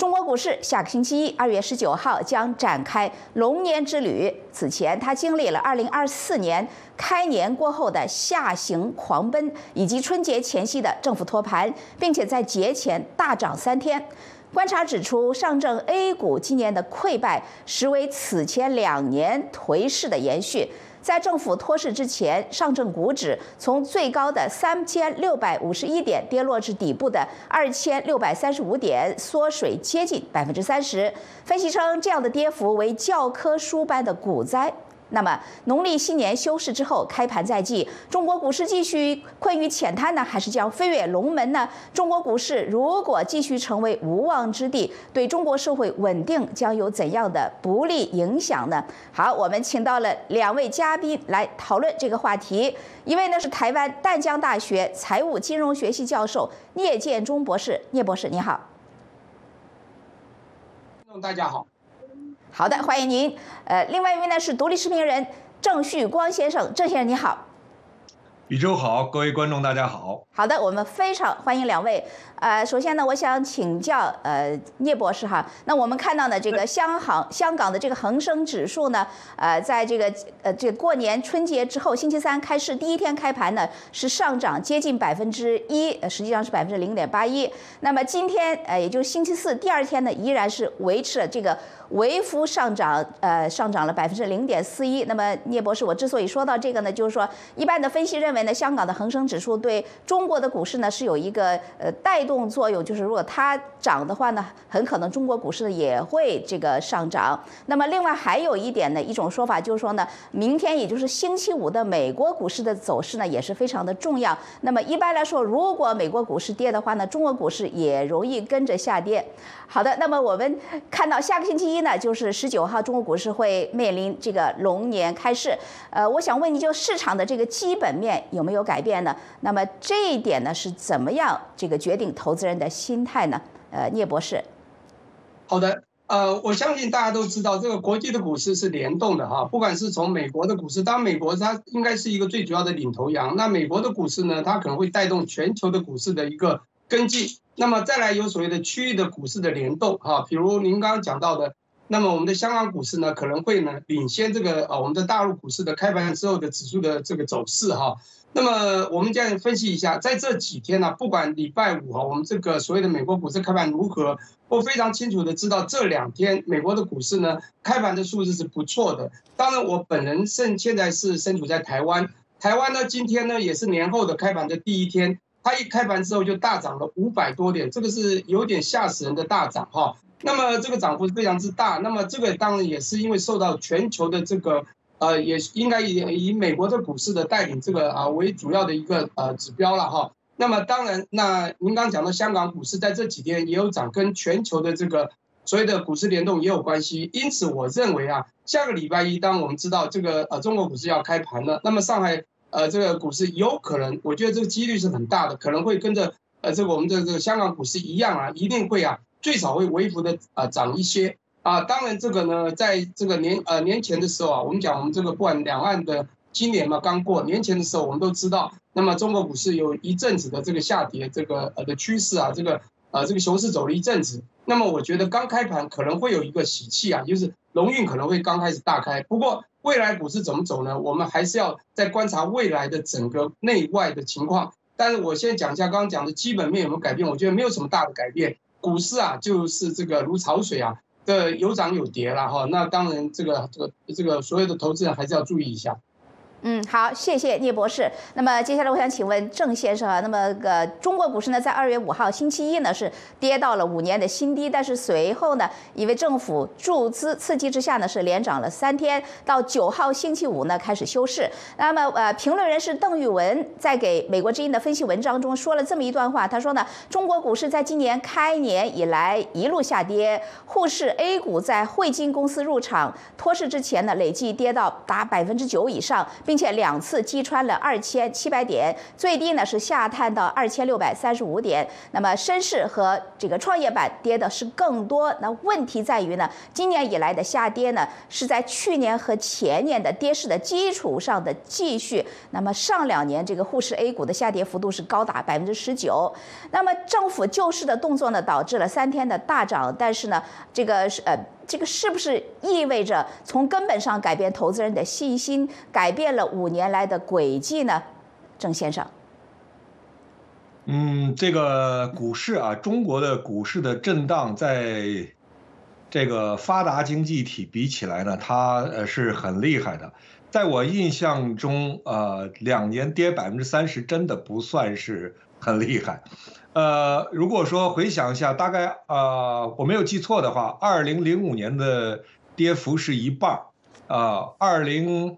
中国股市下个星期一，二月十九号将展开龙年之旅。此前，它经历了二零二四年开年过后的下行狂奔，以及春节前夕的政府托盘，并且在节前大涨三天。观察指出，上证 A 股今年的溃败，实为此前两年颓势的延续。在政府托市之前，上证股指从最高的三千六百五十一点跌落至底部的二千六百三十五点，缩水接近百分之三十。分析称，这样的跌幅为教科书般的股灾。那么，农历新年休市之后，开盘在即，中国股市继续困于浅滩呢，还是将飞跃龙门呢？中国股市如果继续成为无望之地，对中国社会稳定将有怎样的不利影响呢？好，我们请到了两位嘉宾来讨论这个话题。一位呢是台湾淡江大学财务金融学系教授聂建中博士，聂博士你好。大家好。好的，欢迎您。呃，另外一位呢是独立视频人郑旭光先生，郑先生你好。宇宙好，各位观众大家好。好的，我们非常欢迎两位。呃，首先呢，我想请教呃聂博士哈。那我们看到呢，这个香港香港的这个恒生指数呢，呃，在这个呃这过年春节之后，星期三开市第一天开盘呢是上涨接近百分之一，实际上是百分之零点八一。那么今天呃，也就是星期四第二天呢，依然是维持了这个微幅上涨，呃，上涨了百分之零点四一。那么聂博士，我之所以说到这个呢，就是说一般的分析认为。呢香港的恒生指数对中国的股市呢是有一个呃带动作用，就是如果它涨的话呢，很可能中国股市也会这个上涨。那么另外还有一点呢，一种说法就是说呢，明天也就是星期五的美国股市的走势呢也是非常的重要。那么一般来说，如果美国股市跌的话呢，中国股市也容易跟着下跌。好的，那么我们看到下个星期一呢，就是十九号，中国股市会面临这个龙年开市。呃，我想问你就市场的这个基本面有没有改变呢？那么这一点呢是怎么样这个决定投资人的心态呢？呃，聂博士。好的，呃，我相信大家都知道，这个国际的股市是联动的哈，不管是从美国的股市，当然美国它应该是一个最主要的领头羊，那美国的股市呢，它可能会带动全球的股市的一个跟进。那么再来有所谓的区域的股市的联动哈，比如您刚刚讲到的，那么我们的香港股市呢可能会呢领先这个呃我们的大陆股市的开盘之后的指数的这个走势哈。那么我们这样分析一下，在这几天呢，不管礼拜五哈，我们这个所谓的美国股市开盘如何，我非常清楚的知道这两天美国的股市呢开盘的数字是不错的。当然我本人现现在是身处在台湾，台湾呢今天呢也是年后的开盘的第一天。它一开盘之后就大涨了五百多点，这个是有点吓死人的大涨哈。那么这个涨幅非常之大。那么这个当然也是因为受到全球的这个呃，也应该以以美国的股市的带领这个啊为主要的一个呃指标了哈。那么当然，那您刚讲的香港股市在这几天也有涨，跟全球的这个所谓的股市联动也有关系。因此我认为啊，下个礼拜一当我们知道这个呃中国股市要开盘了，那么上海。呃，这个股市有可能，我觉得这个几率是很大的，可能会跟着呃，这个我们的这个香港股市一样啊，一定会啊，最少会微幅的啊涨一些啊。当然，这个呢，在这个年呃年前的时候啊，我们讲我们这个不管两岸的今年嘛刚过年前的时候，我们都知道，那么中国股市有一阵子的这个下跌这个呃的趋势啊，这个呃这个熊市走了一阵子。那么我觉得刚开盘可能会有一个喜气啊，就是龙运可能会刚开始大开，不过。未来股市怎么走呢？我们还是要再观察未来的整个内外的情况。但是我先讲一下刚刚讲的基本面有没有改变？我觉得没有什么大的改变。股市啊，就是这个如潮水啊的有涨有跌了哈。那当然，这个这个这个所有的投资人还是要注意一下。嗯，好，谢谢聂博士。那么接下来我想请问郑先生啊，那么个中国股市呢，在二月五号星期一呢是跌到了五年的新低，但是随后呢，因为政府注资刺激之下呢，是连涨了三天，到九号星期五呢开始休市。那么呃，评论人士邓玉文在给美国之音的分析文章中说了这么一段话，他说呢，中国股市在今年开年以来一路下跌，沪市 A 股在汇金公司入场托市之前呢，累计跌到达百分之九以上。并且两次击穿了二千七百点，最低呢是下探到二千六百三十五点。那么深市和这个创业板跌的是更多。那问题在于呢，今年以来的下跌呢是在去年和前年的跌势的基础上的继续。那么上两年这个沪市 A 股的下跌幅度是高达百分之十九。那么政府救市的动作呢，导致了三天的大涨，但是呢，这个是呃。这个是不是意味着从根本上改变投资人的信心，改变了五年来的轨迹呢？郑先生，嗯，这个股市啊，中国的股市的震荡，在这个发达经济体比起来呢，它呃是很厉害的。在我印象中，呃，两年跌百分之三十，真的不算是很厉害。呃，如果说回想一下，大概呃我没有记错的话，二零零五年的跌幅是一半儿，啊，二零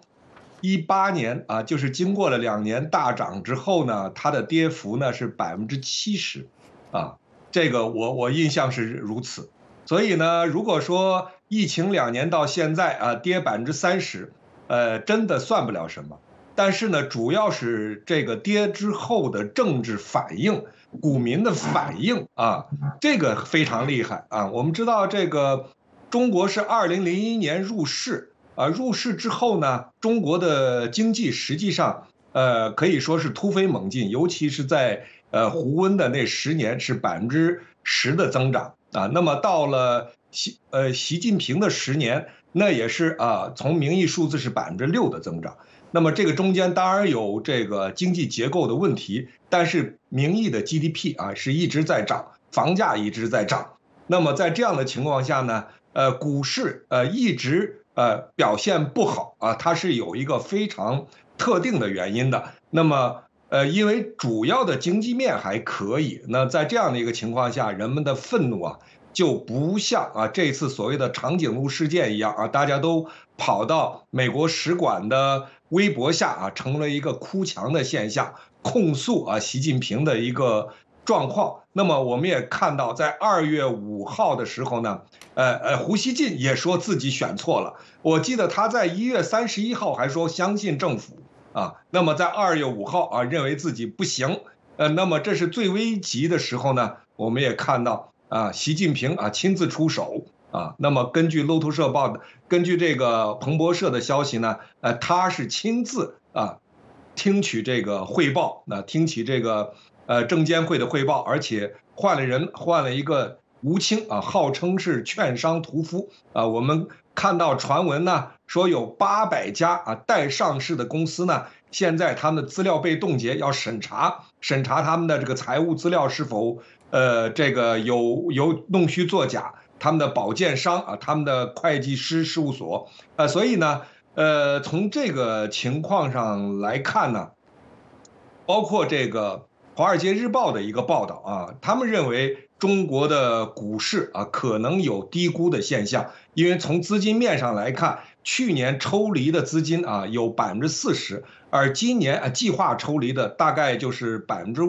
一八年啊，就是经过了两年大涨之后呢，它的跌幅呢是百分之七十，啊，这个我我印象是如此。所以呢，如果说疫情两年到现在啊跌百分之三十，呃，真的算不了什么。但是呢，主要是这个跌之后的政治反应。股民的反应啊，这个非常厉害啊！我们知道这个中国是二零零一年入市啊，入市之后呢，中国的经济实际上呃可以说是突飞猛进，尤其是在呃胡温的那十年是百分之十的增长啊。那么到了习呃习近平的十年，那也是啊，从名义数字是百分之六的增长。那么这个中间当然有这个经济结构的问题，但是名义的 GDP 啊是一直在涨，房价一直在涨。那么在这样的情况下呢，呃，股市呃一直呃表现不好啊，它是有一个非常特定的原因的。那么呃，因为主要的经济面还可以，那在这样的一个情况下，人们的愤怒啊就不像啊这次所谓的长颈鹿事件一样啊，大家都跑到美国使馆的。微博下啊，成了一个哭墙的现象，控诉啊习近平的一个状况。那么我们也看到，在二月五号的时候呢，呃呃，胡锡进也说自己选错了。我记得他在一月三十一号还说相信政府啊。那么在二月五号啊，认为自己不行。呃，那么这是最危急的时候呢，我们也看到啊，习近平啊亲自出手。啊，那么根据路透社报的，根据这个彭博社的消息呢，呃，他是亲自啊，听取这个汇报，那听取这个呃证监会的汇报，而且换了人，换了一个吴清啊，号称是券商屠夫啊。我们看到传闻呢，说有八百家啊待上市的公司呢，现在他们的资料被冻结，要审查审查他们的这个财务资料是否呃这个有有弄虚作假。他们的保荐商啊，他们的会计师事务所，呃，所以呢，呃，从这个情况上来看呢，包括这个《华尔街日报》的一个报道啊，他们认为中国的股市啊可能有低估的现象，因为从资金面上来看，去年抽离的资金啊有百分之四十，而今年啊计划抽离的大概就是百分之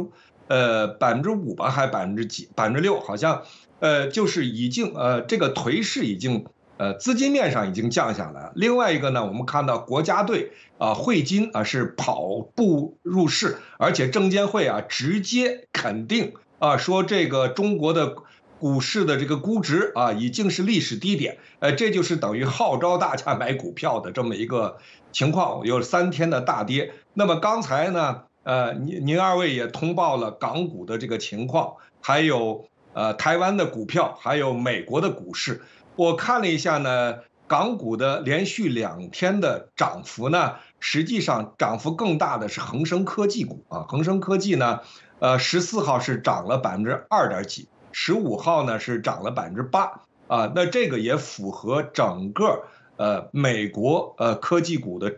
呃百分之五吧，还百分之几百分之六，好像。呃，就是已经呃，这个颓势已经呃，资金面上已经降下来。另外一个呢，我们看到国家队啊，汇金啊是跑步入市，而且证监会啊直接肯定啊，说这个中国的股市的这个估值啊已经是历史低点。呃，这就是等于号召大家买股票的这么一个情况，有三天的大跌。那么刚才呢，呃，您您二位也通报了港股的这个情况，还有。呃，台湾的股票还有美国的股市，我看了一下呢，港股的连续两天的涨幅呢，实际上涨幅更大的是恒生科技股啊，恒生科技呢，呃，十四号是涨了百分之二点几，十五号呢是涨了百分之八啊，那这个也符合整个呃美国呃科技股的。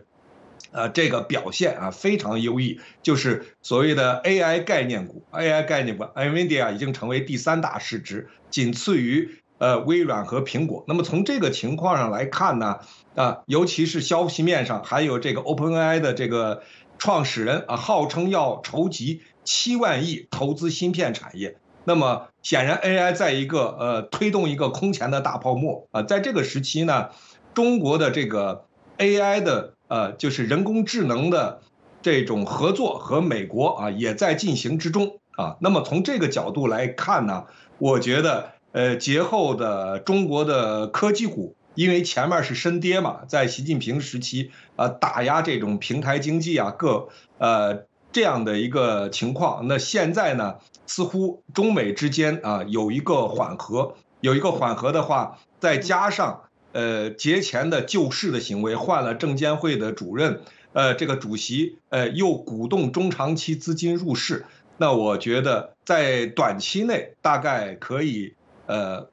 呃，这个表现啊非常优异，就是所谓的 AI 概念股，AI 概念股，NVIDIA 已经成为第三大市值，仅次于呃微软和苹果。那么从这个情况上来看呢，啊，尤其是消息面上，还有这个 OpenAI 的这个创始人啊，号称要筹集七万亿投资芯片产业。那么显然 AI 在一个呃推动一个空前的大泡沫啊，在这个时期呢，中国的这个 AI 的。呃，就是人工智能的这种合作和美国啊也在进行之中啊。那么从这个角度来看呢，我觉得呃节后的中国的科技股。因为前面是深跌嘛，在习近平时期，呃，打压这种平台经济啊，各呃这样的一个情况。那现在呢，似乎中美之间啊有一个缓和，有一个缓和的话，再加上呃节前的救市的行为，换了证监会的主任，呃，这个主席呃又鼓动中长期资金入市，那我觉得在短期内大概可以呃。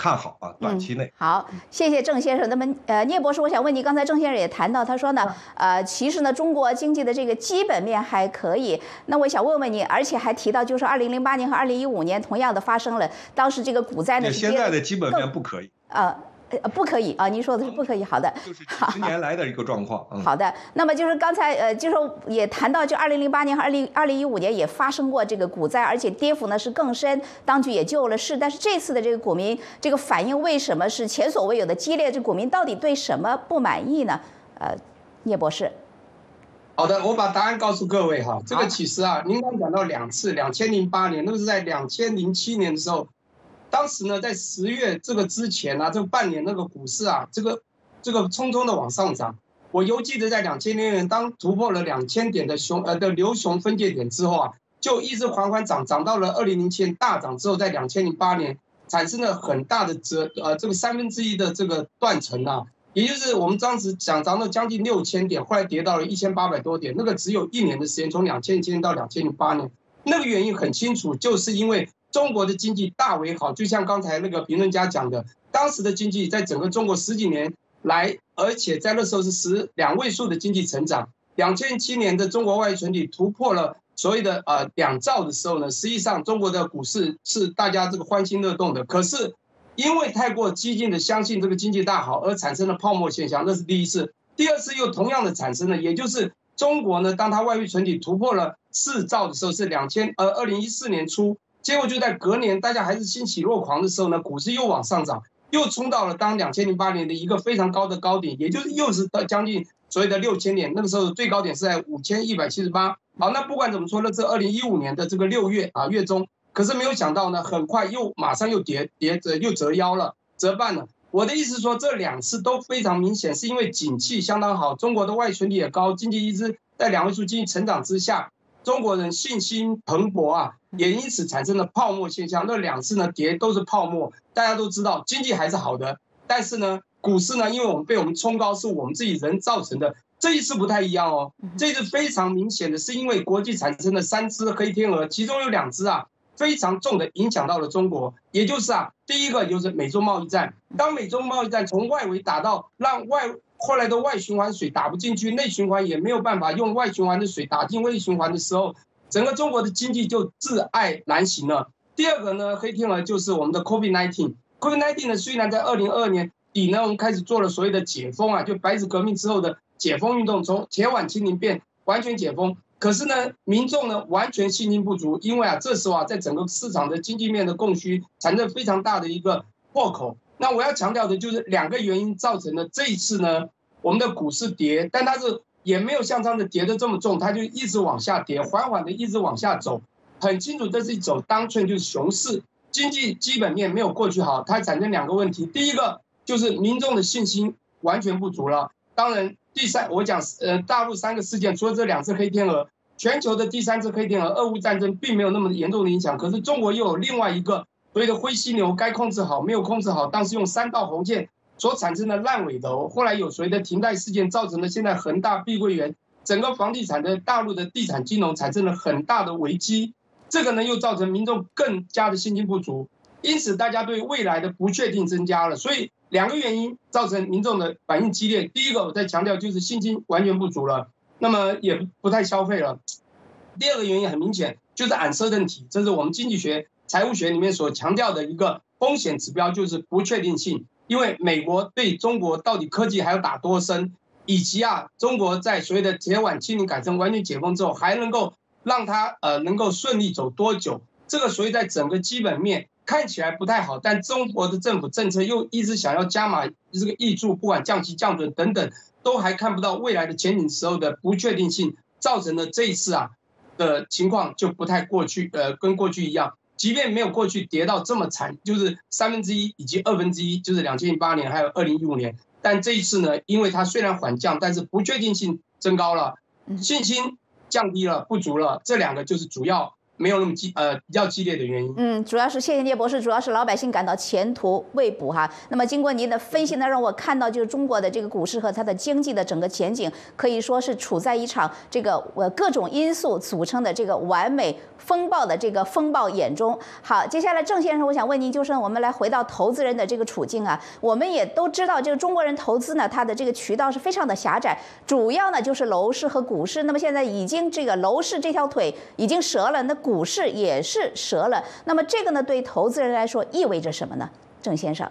看好啊，短期内好，谢谢郑先生。那么，呃，聂博士，我想问你，刚才郑先生也谈到，他说呢，呃，其实呢，中国经济的这个基本面还可以。那我想问问你，而且还提到，就是二零零八年和二零一五年同样的发生了，当时这个股灾呢，现在的基本面不可以啊。呃，不可以啊！您说的是不可以。好的，就是十年来的一个状况。好的，那么就是刚才呃，就是也谈到，就二零零八年和二零二零一五年也发生过这个股灾，而且跌幅呢是更深，当局也救了市。但是这次的这个股民这个反应为什么是前所未有的激烈？这股民到底对什么不满意呢？呃，聂博士。好的，我把答案告诉各位哈。这个其实啊，您刚讲到两次，两千零八年，那个是在两千零七年的时候。当时呢，在十月这个之前呢，这半年那个股市啊，这个这个匆匆的往上涨。我犹记得在两千零年当突破了两千点的熊呃的牛熊分界点之后啊，就一直缓缓涨，涨到了二零零七年大涨之后，在两千零八年产生了很大的折呃这个三分之一的这个断层啊，也就是我们当时讲涨到将近六千点，后来跌到了一千八百多点，那个只有一年的时间，从两千零年到两千零八年，那个原因很清楚，就是因为。中国的经济大为好，就像刚才那个评论家讲的，当时的经济在整个中国十几年来，而且在那时候是十两位数的经济成长。两千七年的中国外存体突破了所谓的呃两兆的时候呢，实际上中国的股市是大家这个欢欣乐动的。可是因为太过激进的相信这个经济大好而产生了泡沫现象，那是第一次。第二次又同样的产生了，也就是中国呢，当它外汇存底突破了四兆的时候，是两千呃二零一四年初。结果就在隔年，大家还是欣喜若狂的时候呢，股市又往上涨，又冲到了当两千零八年的一个非常高的高点，也就是又是到将近所谓的六千点，那个时候最高点是在五千一百七十八。好，那不管怎么说呢，这二零一五年的这个六月啊月中，可是没有想到呢，很快又马上又跌跌折又折腰了，折半了。我的意思说，这两次都非常明显，是因为景气相当好，中国的外存率也高，经济一直在两位数经济成长之下。中国人信心蓬勃啊，也因此产生了泡沫现象。那两次呢跌都是泡沫，大家都知道经济还是好的，但是呢股市呢，因为我们被我们冲高是我们自己人造成的。这一次不太一样哦，这次非常明显的是因为国际产生了三只黑天鹅，其中有两只啊非常重的影响到了中国，也就是啊第一个就是美中贸易战，当美中贸易战从外围打到让外。后来的外循环水打不进去，内循环也没有办法用外循环的水打进内循环的时候，整个中国的经济就自爱难行了。第二个呢，黑天鹅就是我们的 COVID-19。COVID-19 呢，虽然在二零二二年底呢，我们开始做了所谓的解封啊，就白纸革命之后的解封运动，从铁腕清零变完全解封，可是呢，民众呢完全信心不足，因为啊，这时候啊，在整个市场的经济面的供需产生非常大的一个破口。那我要强调的就是两个原因造成的这一次呢，我们的股市跌，但它是也没有像这样的跌的这么重，它就一直往下跌，缓缓的一直往下走，很清楚这是一走当寸就是熊市，经济基本面没有过去好，它产生两个问题，第一个就是民众的信心完全不足了，当然第三我讲呃大陆三个事件，除了这两次黑天鹅，全球的第三次黑天鹅，俄乌战争并没有那么严重的影响，可是中国又有另外一个。所谓的灰犀牛该控制好没有控制好，当时用三道红线所产生的烂尾楼，后来有所谓的停贷事件，造成了现在恒大、碧桂园整个房地产的大陆的地产金融产生了很大的危机。这个呢又造成民众更加的信心不足，因此大家对未来的不确定增加了。所以两个原因造成民众的反应激烈。第一个我在强调就是信心完全不足了，那么也不太消费了。第二个原因很明显就是俺设问题，这是我们经济学。财务学里面所强调的一个风险指标就是不确定性，因为美国对中国到底科技还要打多深，以及啊，中国在所谓的铁腕清零改成完全解封之后，还能够让它呃能够顺利走多久，这个所以在整个基本面看起来不太好，但中国的政府政策又一直想要加码这个益住，不管降息降准等等，都还看不到未来的前景时候的不确定性，造成了这一次啊的情况就不太过去，呃，跟过去一样，即便没有过去跌到这么惨，就是三分之一以及二分之一，就是两千零八年还有二零一五年，但这一次呢，因为它虽然缓降，但是不确定性增高了，信心降低了，不足了，这两个就是主要。没有那么激呃比较激烈的原因。嗯，主要是谢谢聂博士，主要是老百姓感到前途未卜哈。那么经过您的分析呢，让我看到就是中国的这个股市和它的经济的整个前景，可以说是处在一场这个呃各种因素组成的这个完美风暴的这个风暴眼中。好，接下来郑先生，我想问您，就是我们来回到投资人的这个处境啊，我们也都知道，这个中国人投资呢，它的这个渠道是非常的狭窄，主要呢就是楼市和股市。那么现在已经这个楼市这条腿已经折了，那。股市也是折了，那么这个呢，对投资人来说意味着什么呢？郑先生，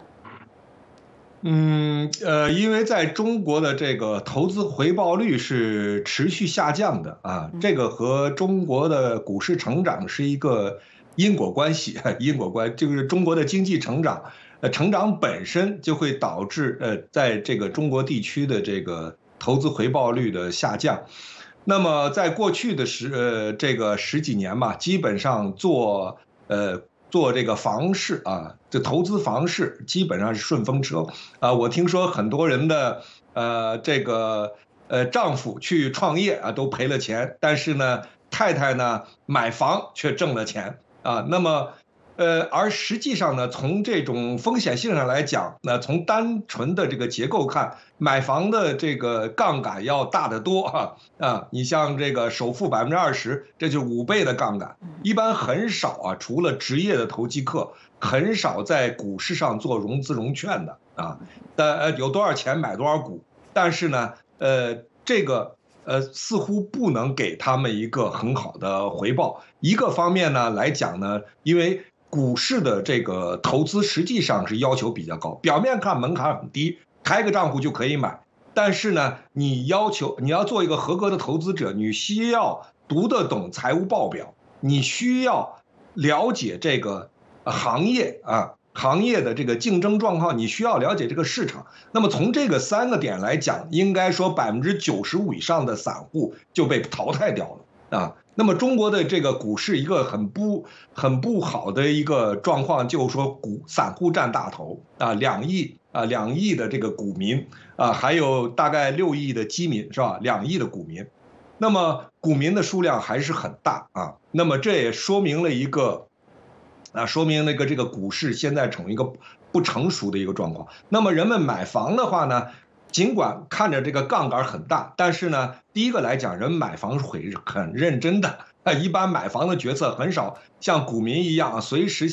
嗯，呃，因为在中国的这个投资回报率是持续下降的啊，这个和中国的股市成长是一个因果关系，因果关就是中国的经济成长，呃，成长本身就会导致呃，在这个中国地区的这个投资回报率的下降。那么，在过去的十呃这个十几年吧，基本上做呃做这个房市啊，这投资房市基本上是顺风车啊。我听说很多人的呃这个呃丈夫去创业啊都赔了钱，但是呢太太呢买房却挣了钱啊。那么。呃，而实际上呢，从这种风险性上来讲，那从单纯的这个结构看，买房的这个杠杆要大得多哈啊！你像这个首付百分之二十，这就是五倍的杠杆，一般很少啊，除了职业的投机客，很少在股市上做融资融券的啊。呃，有多少钱买多少股，但是呢，呃，这个呃似乎不能给他们一个很好的回报。一个方面呢来讲呢，因为股市的这个投资实际上是要求比较高，表面看门槛很低，开个账户就可以买。但是呢，你要求你要做一个合格的投资者，你需要读得懂财务报表，你需要了解这个行业啊行业的这个竞争状况，你需要了解这个市场。那么从这个三个点来讲，应该说百分之九十五以上的散户就被淘汰掉了啊。那么中国的这个股市一个很不很不好的一个状况，就是说股散户占大头啊，两亿啊两亿的这个股民啊，还有大概六亿的基民是吧？两亿的股民，那么股民的数量还是很大啊。那么这也说明了一个啊，说明那个这个股市现在处于一个不成熟的一个状况。那么人们买房的话呢？尽管看着这个杠杆很大，但是呢，第一个来讲，人买房会很认真的。一般买房的决策很少像股民一样随时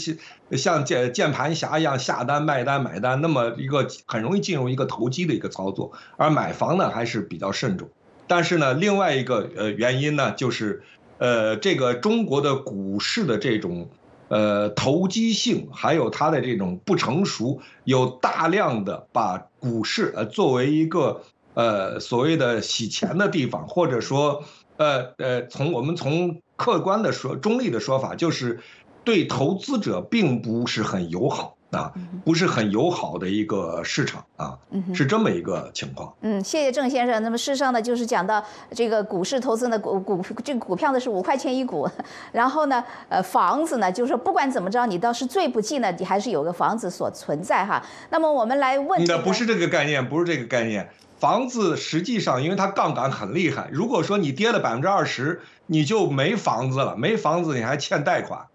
像键键盘侠一样下单卖单买单，那么一个很容易进入一个投机的一个操作。而买房呢，还是比较慎重。但是呢，另外一个呃原因呢，就是呃这个中国的股市的这种。呃，投机性还有它的这种不成熟，有大量的把股市呃作为一个呃所谓的洗钱的地方，或者说呃呃，从我们从客观的说，中立的说法，就是对投资者并不是很友好。啊，不是很友好的一个市场啊，是这么一个情况。嗯，谢谢郑先生。那么事实上呢，就是讲到这个股市投资呢，股股这个股票呢是五块钱一股，然后呢，呃，房子呢，就是说不管怎么着，你倒是最不济呢，你还是有个房子所存在哈。那么我们来问，那不是这个概念，不是这个概念。房子实际上，因为它杠杆很厉害，如果说你跌了百分之二十，你就没房子了，没房子你还欠贷款，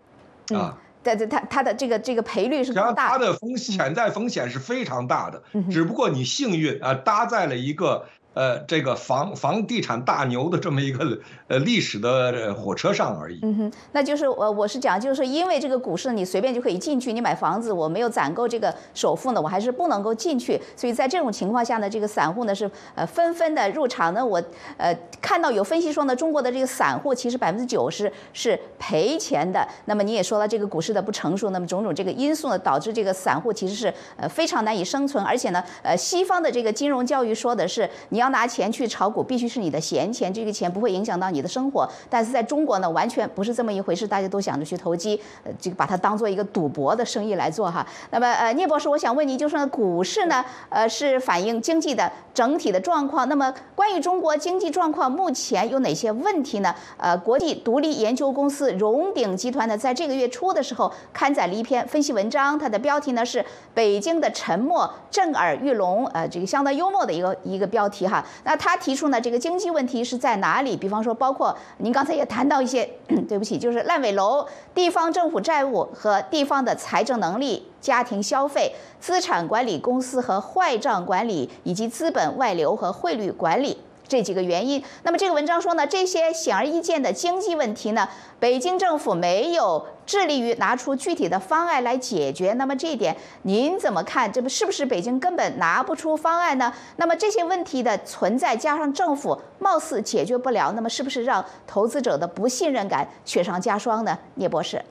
啊。对对，它它的这个这个赔率是大，它的风潜在风险是非常大的，只不过你幸运啊，搭在了一个。呃，这个房房地产大牛的这么一个呃历史的火车上而已。嗯哼，那就是我我是讲，就是因为这个股市你随便就可以进去，你买房子我没有攒够这个首付呢，我还是不能够进去。所以在这种情况下呢，这个散户呢是呃纷纷的入场呢。我呃看到有分析说呢，中国的这个散户其实百分之九十是赔钱的。那么你也说了，这个股市的不成熟，那么种种这个因素呢，导致这个散户其实是呃非常难以生存。而且呢，呃西方的这个金融教育说的是你。要拿钱去炒股，必须是你的闲钱，这个钱不会影响到你的生活。但是在中国呢，完全不是这么一回事，大家都想着去投机，呃，这个把它当做一个赌博的生意来做哈。那么呃，聂博士，我想问你，就是股市呢，呃，是反映经济的整体的状况。那么关于中国经济状况目前有哪些问题呢？呃，国际独立研究公司荣鼎集团呢，在这个月初的时候刊载了一篇分析文章，它的标题呢是《北京的沉默震耳欲聋》，呃，这个相当幽默的一个一个标题哈。那他提出呢，这个经济问题是在哪里？比方说，包括您刚才也谈到一些，对不起，就是烂尾楼、地方政府债务和地方的财政能力、家庭消费、资产管理公司和坏账管理，以及资本外流和汇率管理。这几个原因，那么这个文章说呢，这些显而易见的经济问题呢，北京政府没有致力于拿出具体的方案来解决。那么这一点您怎么看？这不是不是北京根本拿不出方案呢？那么这些问题的存在加上政府貌似解决不了，那么是不是让投资者的不信任感雪上加霜呢？聂博士。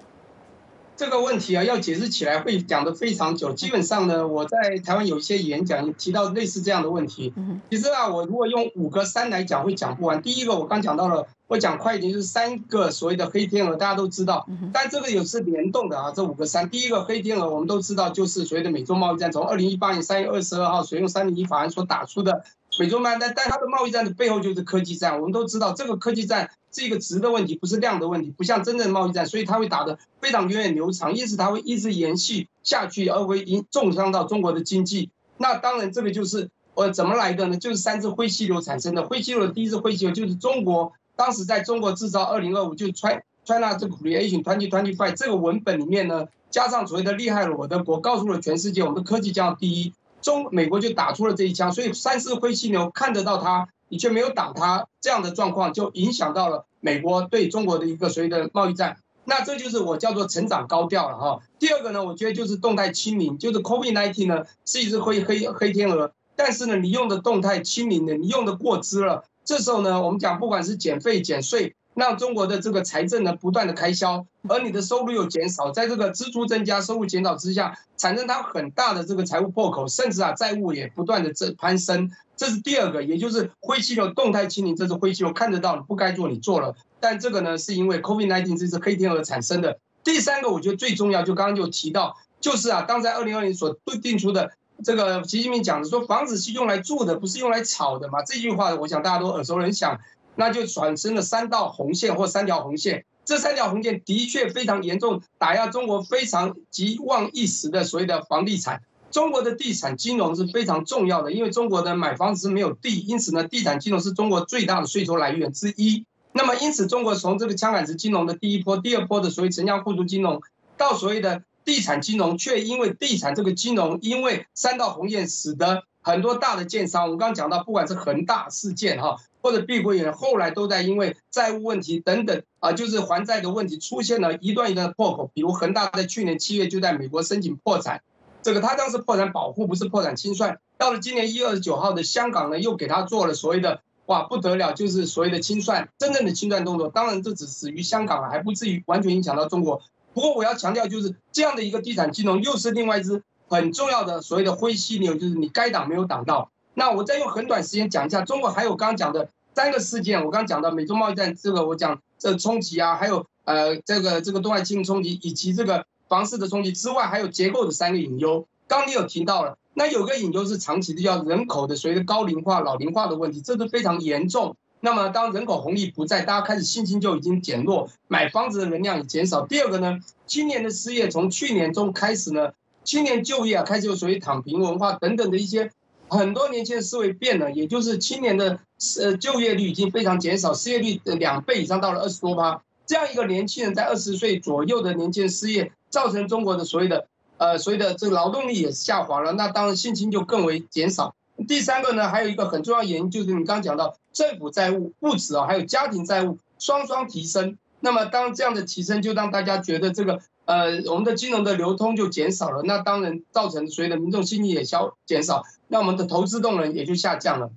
这个问题啊，要解释起来会讲得非常久。基本上呢，我在台湾有一些演讲提到类似这样的问题。其实啊，我如果用五个三来讲，会讲不完。第一个，我刚讲到了，我讲快一点，就是三个所谓的黑天鹅，大家都知道。但这个也是联动的啊，这五个三。第一个黑天鹅，我们都知道，就是所谓的美洲贸易战，从二零一八年三月二十二号所用三零一法案所打出的。美洲贸易战，但它的贸易战的背后就是科技战。我们都知道，这个科技战是一个值的问题，不是量的问题，不像真正的贸易战，所以它会打得非常源远流长，因此它会一直延续下去，而会影重伤到中国的经济。那当然，这个就是呃怎么来的呢？就是三只灰犀牛产生的。灰犀牛的第一只灰犀牛就是中国，当时在中国制造二零二五，就是 China China 这个 Creation Twenty Twenty Five 这个文本里面呢，加上所谓的厉害了我的国，告诉了全世界，我们的科技将要第一。中美国就打出了这一枪，所以三只灰犀牛看得到它，你却没有打它，这样的状况就影响到了美国对中国的一个所谓的贸易战。那这就是我叫做成长高调了哈。第二个呢，我觉得就是动态清零，就是 COVID-19 呢是一只灰黑黑天鹅，但是呢你用的动态清零的，你用的过之了，这时候呢我们讲不管是减费减税。让中国的这个财政呢不断的开销，而你的收入又减少，在这个支出增加、收入减少之下，产生它很大的这个财务破口，甚至啊债务也不断的这攀升。这是第二个，也就是灰犀牛动态清零，这是灰犀牛看得到你不该做你做了，但这个呢是因为 COVID-19 这只黑天鹅产生的。第三个，我觉得最重要，就刚刚就提到，就是啊，当在二零二零所定出的这个习近平讲的说，房子是用来住的，不是用来炒的嘛？这句话我想大家都耳熟能详。那就产生了三道红线或三条红线，这三条红线的确非常严重，打压中国非常急望一时的所谓的房地产。中国的地产金融是非常重要的，因为中国的买房子是没有地，因此呢，地产金融是中国最大的税收来源之一。那么，因此中国从这个枪杆子金融的第一波、第二波的所谓城乡互助金融，到所谓的地产金融，却因为地产这个金融，因为三道红线，使得很多大的建商，我刚刚讲到，不管是恒大事件哈。或者碧桂园后来都在因为债务问题等等啊，就是还债的问题出现了一段一段的破口。比如恒大在去年七月就在美国申请破产，这个他当时破产保护不是破产清算。到了今年一月二十九号的香港呢，又给他做了所谓的哇不得了，就是所谓的清算，真正的清算动作。当然这只止于香港了，还不至于完全影响到中国。不过我要强调，就是这样的一个地产金融又是另外一支很重要的所谓的灰犀牛，就是你该挡没有挡到。那我再用很短时间讲一下，中国还有刚刚讲的三个事件，我刚讲到美中贸易战这个，我讲这冲击啊，还有呃这个这个东亚经济冲击，以及这个房市的冲击之外，还有结构的三个隐忧。刚你有提到了，那有个隐忧是长期的，叫人口的随着高龄化、老龄化的问题，这是非常严重。那么当人口红利不在，大家开始信心就已经减弱，买房子的人量也减少。第二个呢，今年的失业从去年中开始呢，青年就业啊开始有所谓躺平文化等等的一些。很多年轻人思维变了，也就是青年的呃就业率已经非常减少，失业率的两倍以上到了二十多趴。这样一个年轻人在二十岁左右的年轻人失业，造成中国的所谓的呃所谓的这个劳动力也下滑了，那当然薪金就更为减少。第三个呢，还有一个很重要原因就是你刚刚讲到政府债务不止啊，还有家庭债务双双提升。那么当这样的提升，就让大家觉得这个。呃，我们的金融的流通就减少了，那当然造成所有的民众信心也消减少，那我们的投资动能也就下降了。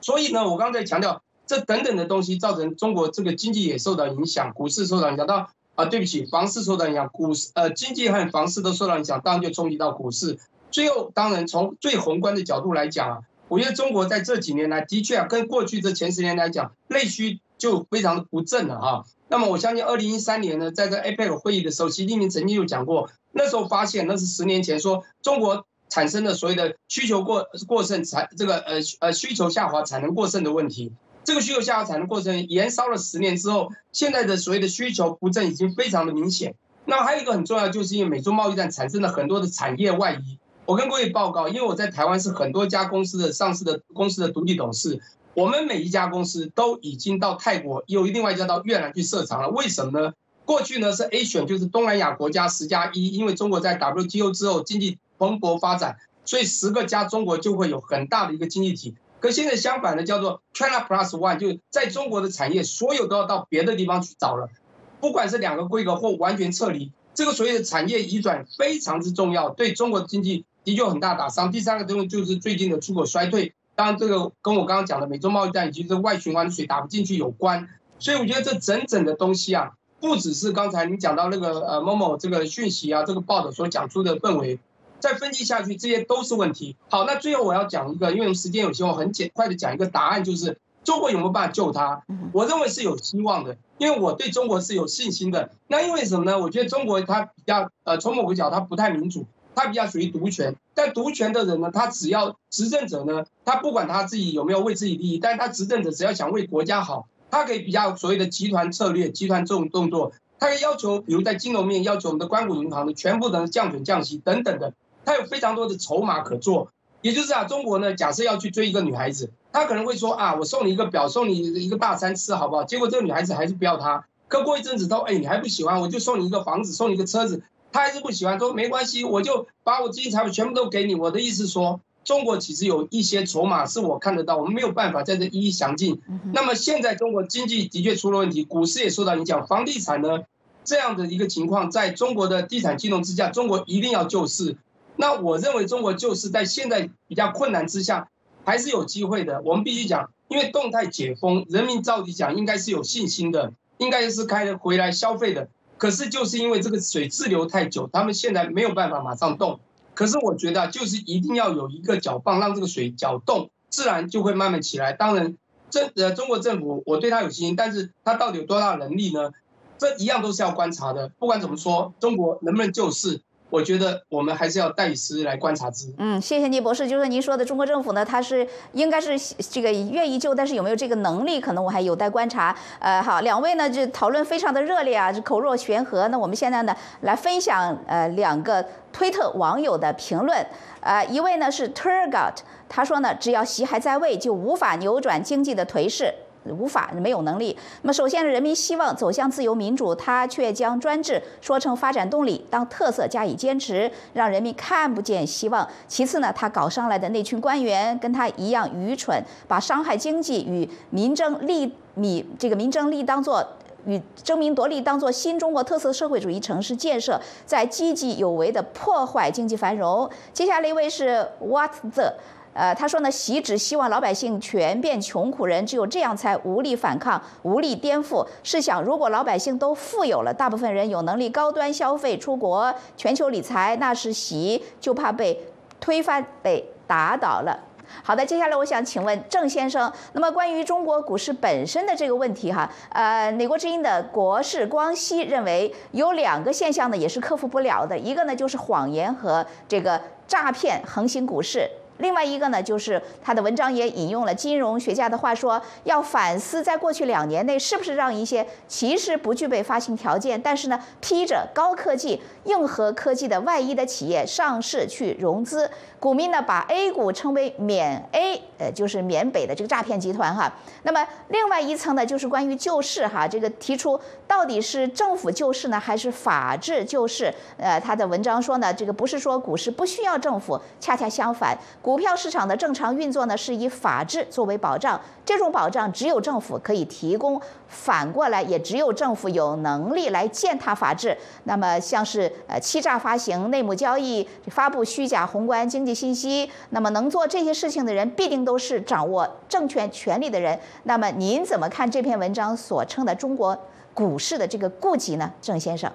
所以呢，我刚才强调这等等的东西，造成中国这个经济也受到影响，股市受到影响。到啊，对不起，房市受到影响，股市呃经济和房市都受到影响，当然就冲击到股市。最后，当然从最宏观的角度来讲啊，我觉得中国在这几年来的确啊，跟过去这前十年来讲，内需就非常的不振了哈。那么我相信，二零一三年呢，在这 APEC 会议的时候，习近平曾经有讲过，那时候发现那是十年前说中国产生的所谓的需求过过剩产这个呃呃需求下滑产能过剩的问题。这个需求下滑产能过程延烧了十年之后，现在的所谓的需求不振已经非常的明显。那还有一个很重要，就是因为美中贸易战产生了很多的产业外移。我跟各位报告，因为我在台湾是很多家公司的上市的公司的独立董事。我们每一家公司都已经到泰国，有另外一家到越南去设厂了。为什么呢？过去呢是 A 选，就是东南亚国家十加一，因为中国在 WTO 之后经济蓬勃发展，所以十个加中国就会有很大的一个经济体。可现在相反的叫做 China Plus One，就是在中国的产业所有都要到别的地方去找了，不管是两个规格或完全撤离，这个所谓的产业移转非常之重要，对中国的经济的确很大打伤。第三个东西就是最近的出口衰退。当然，这个跟我刚刚讲的美洲贸易战以及这外循环的水打不进去有关，所以我觉得这整整的东西啊，不只是刚才你讲到那个呃某某这个讯息啊，这个报道所讲出的氛围，再分析下去，这些都是问题。好，那最后我要讲一个，因为我们时间有限，我很简快的讲一个答案，就是中国有没有办法救它？我认为是有希望的，因为我对中国是有信心的。那因为什么呢？我觉得中国它比较呃，从某个角它不太民主。他比较属于独权，但独权的人呢，他只要执政者呢，他不管他自己有没有为自己利益，但是他执政者只要想为国家好，他可以比较所谓的集团策略、集团这种动作，他可以要求，比如在金融面要求我们的关谷银行的全部的降准降息等等的，他有非常多的筹码可做。也就是啊，中国呢，假设要去追一个女孩子，他可能会说啊，我送你一个表，送你一个大餐吃，好不好？结果这个女孩子还是不要他，可过一阵子都，哎，你还不喜欢，我就送你一个房子，送你一个车子。他还是不喜欢，说没关系，我就把我资金财富全部都给你。我的意思说，中国其实有一些筹码是我看得到，我们没有办法在这一一详尽。那么现在中国经济的确出了问题，股市也受到影响，房地产呢这样的一个情况，在中国的地产金融之下，中国一定要救市。那我认为中国救市在现在比较困难之下，还是有机会的。我们必须讲，因为动态解封，人民照理讲应该是有信心的，应该是开回来消费的。可是就是因为这个水滞留太久，他们现在没有办法马上动。可是我觉得就是一定要有一个搅棒，让这个水搅动，自然就会慢慢起来。当然，政呃中国政府我对他有信心，但是他到底有多大能力呢？这一样都是要观察的。不管怎么说，中国能不能救市？我觉得我们还是要带时来观察之。嗯，谢谢聂博士。就是您说的，中国政府呢，它是应该是这个愿意救，但是有没有这个能力，可能我还有待观察。呃，好，两位呢就讨论非常的热烈啊，这口若悬河。那我们现在呢来分享呃两个推特网友的评论。呃，一位呢是 Turgot，他说呢，只要习还在位，就无法扭转经济的颓势。无法没有能力。那么，首先是人民希望走向自由民主，他却将专制说成发展动力，当特色加以坚持，让人民看不见希望。其次呢，他搞上来的那群官员跟他一样愚蠢，把伤害经济与民争利米这个民争利当做与争名夺利当做新中国特色社会主义城市建设，在积极有为的破坏经济繁荣。接下来一位是 What the。呃，他说呢，习只希望老百姓全变穷苦人，只有这样才无力反抗、无力颠覆。试想，如果老百姓都富有了，大部分人有能力高端消费、出国、全球理财，那是习就怕被推翻、被打倒了。好的，接下来我想请问郑先生，那么关于中国股市本身的这个问题哈，呃，美国之音的国士光熙认为有两个现象呢，也是克服不了的，一个呢就是谎言和这个诈骗横行股市。另外一个呢，就是他的文章也引用了金融学家的话说，要反思在过去两年内是不是让一些其实不具备发行条件，但是呢披着高科技、硬核科技的外衣的企业上市去融资。股民呢把 A 股称为缅 A，呃，就是缅北的这个诈骗集团哈。那么另外一层呢，就是关于救市哈，这个提出到底是政府救市呢，还是法治救市？呃，他的文章说呢，这个不是说股市不需要政府，恰恰相反。股票市场的正常运作呢，是以法治作为保障，这种保障只有政府可以提供，反过来也只有政府有能力来践踏法治。那么像是呃欺诈发行、内幕交易、发布虚假宏观经济信息，那么能做这些事情的人，必定都是掌握政权权力的人。那么您怎么看这篇文章所称的中国股市的这个痼疾呢，郑先生？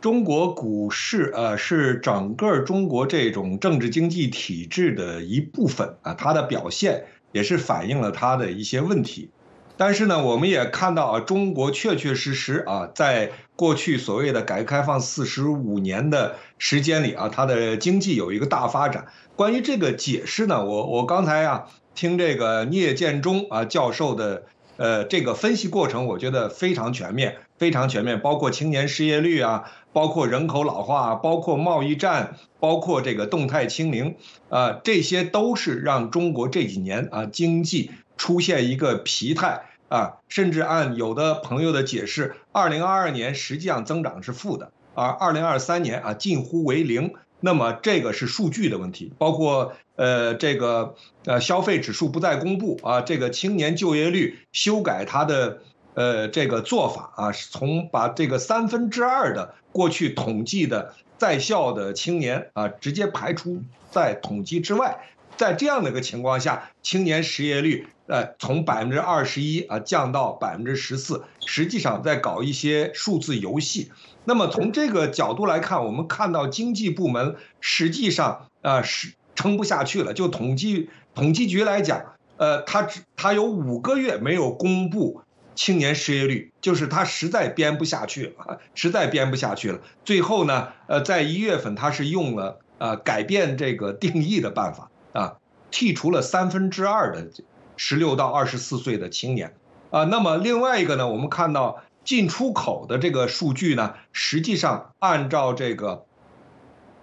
中国股市呃是整个中国这种政治经济体制的一部分啊，它的表现也是反映了它的一些问题。但是呢，我们也看到啊，中国确确实实啊，在过去所谓的改革开放四十五年的时间里啊，它的经济有一个大发展。关于这个解释呢，我我刚才啊听这个聂建中啊教授的呃这个分析过程，我觉得非常全面，非常全面，包括青年失业率啊。包括人口老化，包括贸易战，包括这个动态清零，啊，这些都是让中国这几年啊经济出现一个疲态啊，甚至按有的朋友的解释，二零二二年实际上增长是负的，而二零二三年啊近乎为零。那么这个是数据的问题，包括呃这个呃消费指数不再公布啊，这个青年就业率修改它的。呃，这个做法啊，从把这个三分之二的过去统计的在校的青年啊，直接排除在统计之外。在这样的一个情况下，青年失业率呃从百分之二十一啊降到百分之十四，实际上在搞一些数字游戏。那么从这个角度来看，我们看到经济部门实际上啊是撑不下去了。就统计统计局来讲，呃，他只他有五个月没有公布。青年失业率就是他实在编不下去了，实在编不下去了。最后呢，呃，在一月份他是用了呃改变这个定义的办法啊，剔除了三分之二的十六到二十四岁的青年啊。那么另外一个呢，我们看到进出口的这个数据呢，实际上按照这个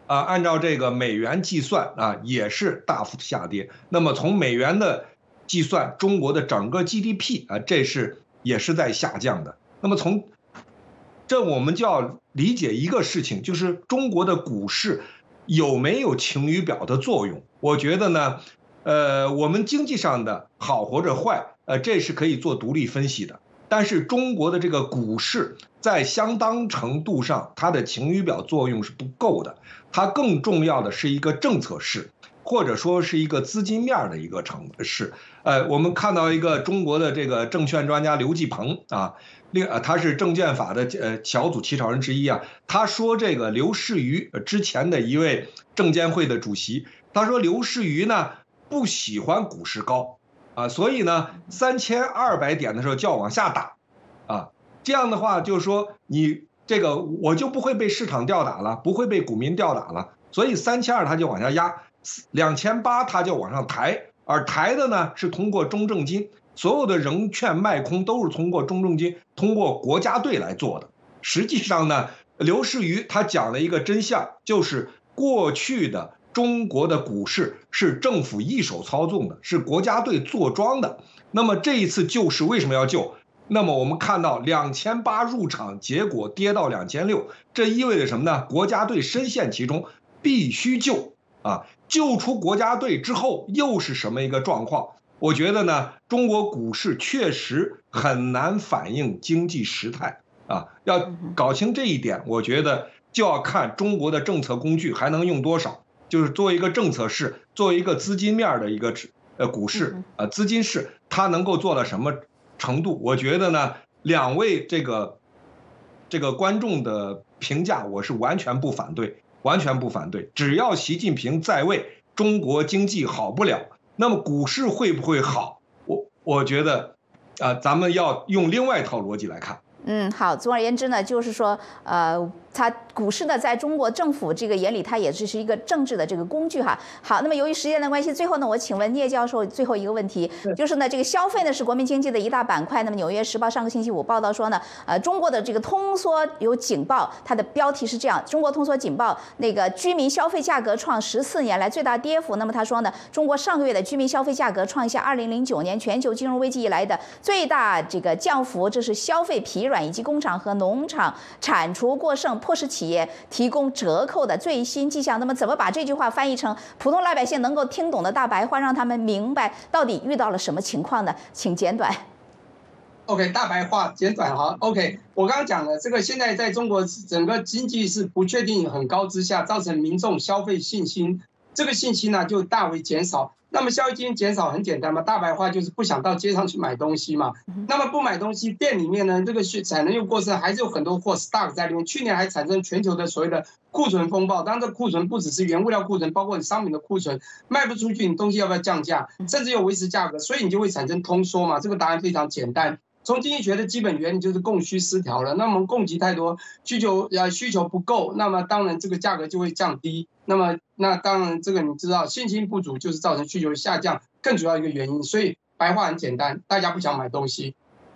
啊按照这个美元计算啊，也是大幅下跌。那么从美元的计算，中国的整个 GDP 啊，这是。也是在下降的。那么从这我们就要理解一个事情，就是中国的股市有没有晴雨表的作用？我觉得呢，呃，我们经济上的好或者坏，呃，这是可以做独立分析的。但是中国的这个股市在相当程度上，它的晴雨表作用是不够的。它更重要的是一个政策市。或者说是一个资金面的一个城市，呃，我们看到一个中国的这个证券专家刘继鹏啊，另呃他是证券法的呃小组起草人之一啊，他说这个刘士余之前的一位证监会的主席，他说刘士余呢不喜欢股市高，啊，所以呢三千二百点的时候就要往下打，啊，这样的话就是说你这个我就不会被市场吊打了，不会被股民吊打了，所以三千二他就往下压。两千八，他就往上抬，而抬的呢是通过中证金，所有的融券卖空都是通过中证金，通过国家队来做的。实际上呢，刘士余他讲了一个真相，就是过去的中国的股市是政府一手操纵的，是国家队坐庄的。那么这一次救市为什么要救？那么我们看到两千八入场，结果跌到两千六，这意味着什么呢？国家队深陷其中，必须救啊！救出国家队之后，又是什么一个状况？我觉得呢，中国股市确实很难反映经济时态啊。要搞清这一点，我觉得就要看中国的政策工具还能用多少。就是作为一个政策市，作为一个资金面的一个呃股市啊，资金市它能够做到什么程度？我觉得呢，两位这个这个观众的评价，我是完全不反对。完全不反对，只要习近平在位，中国经济好不了，那么股市会不会好？我我觉得，啊，咱们要用另外一套逻辑来看。嗯，好，总而言之呢，就是说，呃。它股市呢，在中国政府这个眼里，它也只是一个政治的这个工具哈。好，那么由于时间的关系，最后呢，我请问聂教授最后一个问题，就是呢，这个消费呢是国民经济的一大板块。那么《纽约时报》上个星期五报道说呢，呃，中国的这个通缩有警报，它的标题是这样：中国通缩警报，那个居民消费价格创十四年来最大跌幅。那么他说呢，中国上个月的居民消费价格创下二零零九年全球金融危机以来的最大这个降幅，这是消费疲软以及工厂和农场产出过剩。迫使企业提供折扣的最新迹象。那么，怎么把这句话翻译成普通老百姓能够听懂的大白话，让他们明白到底遇到了什么情况呢？请简短。OK，大白话简短哈。OK，我刚刚讲了，这个现在在中国整个经济是不确定很高之下，造成民众消费信心这个信息呢就大为减少。那么消费金减少很简单嘛，大白话就是不想到街上去买东西嘛。那么不买东西，店里面呢这个产能又过剩，还是有很多货 stock 在里面。去年还产生全球的所谓的库存风暴，当然这库存不只是原物料库存，包括你商品的库存，卖不出去，你东西要不要降价，甚至要维持价格，所以你就会产生通缩嘛。这个答案非常简单。从经济学的基本原理就是供需失调了。那么供给太多，需求呃需求不够，那么当然这个价格就会降低。那么那当然这个你知道，信心不足就是造成需求下降更主要一个原因。所以白话很简单，大家不想买东西，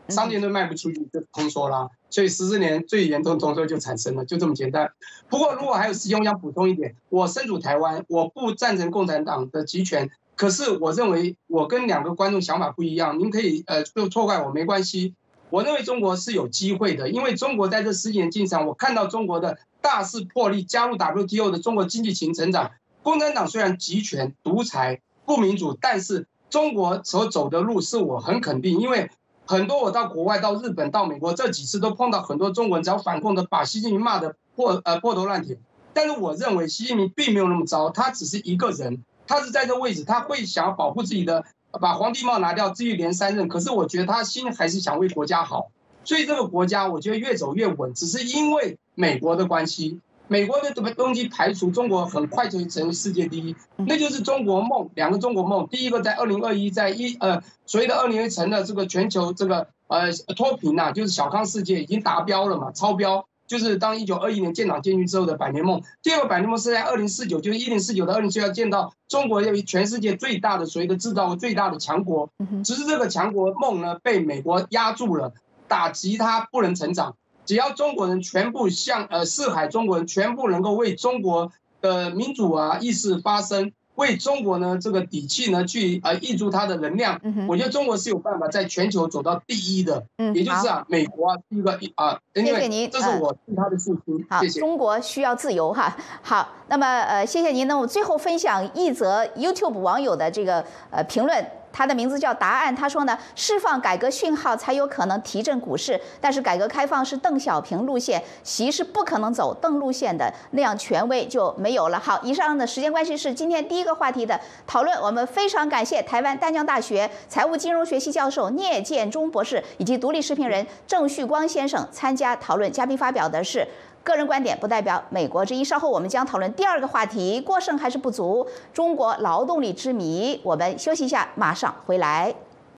商店都卖不出去，就通缩啦。所以十四年最严重通缩就产生了，就这么简单。不过如果还有时间，我想补充一点，我身处台湾，我不赞成共产党的集权。可是我认为我跟两个观众想法不一样，您可以呃就错怪我没关系。我认为中国是有机会的，因为中国在这十几年进程，我看到中国的大势破例，加入 WTO 的中国经济型成长。共产党虽然集权独裁不民主，但是中国所走的路是我很肯定，因为很多我到国外到日本到美国这几次都碰到很多中国人只要反共的把习近平骂的破呃破头烂铁，但是我认为习近平并没有那么糟，他只是一个人。他是在这位置，他会想要保护自己的，把皇帝帽拿掉，至于连三任。可是我觉得他心还是想为国家好，所以这个国家我觉得越走越稳。只是因为美国的关系，美国的这个东西排除中国很快就会成为世界第一，那就是中国梦，两个中国梦。第一个在二零二一，在一呃所谓的二零二一成的这个全球这个呃脱贫呐，就是小康世界已经达标了嘛，超标。就是当一九二一年建党建军之后的百年梦，第二个百年梦是在二零四九，就是一零四九到二零四要见到中国要全世界最大的所谓的制造最大的强国，只是这个强国梦呢被美国压住了，打击它不能成长。只要中国人全部向呃四海中国人全部能够为中国的民主啊意识发声。为中国呢这个底气呢去呃挹注它的能量，我觉得中国是有办法在全球走到第一的，也就是啊美国啊是一个啊，谢谢您，这是我对他的信心。好，中国需要自由哈。好，那么呃谢谢您，那我最后分享一则 YouTube 网友的这个呃评论。他的名字叫答案。他说呢，释放改革讯号才有可能提振股市，但是改革开放是邓小平路线，习是不可能走邓路线的，那样权威就没有了。好，以上的时间关系是今天第一个话题的讨论。我们非常感谢台湾丹江大学财务金融学系教授聂建中博士以及独立视频人郑旭光先生参加讨论。嘉宾发表的是个人观点，不代表美国之音。稍后我们将讨论第二个话题：过剩还是不足？中国劳动力之谜。我们休息一下，马上回来。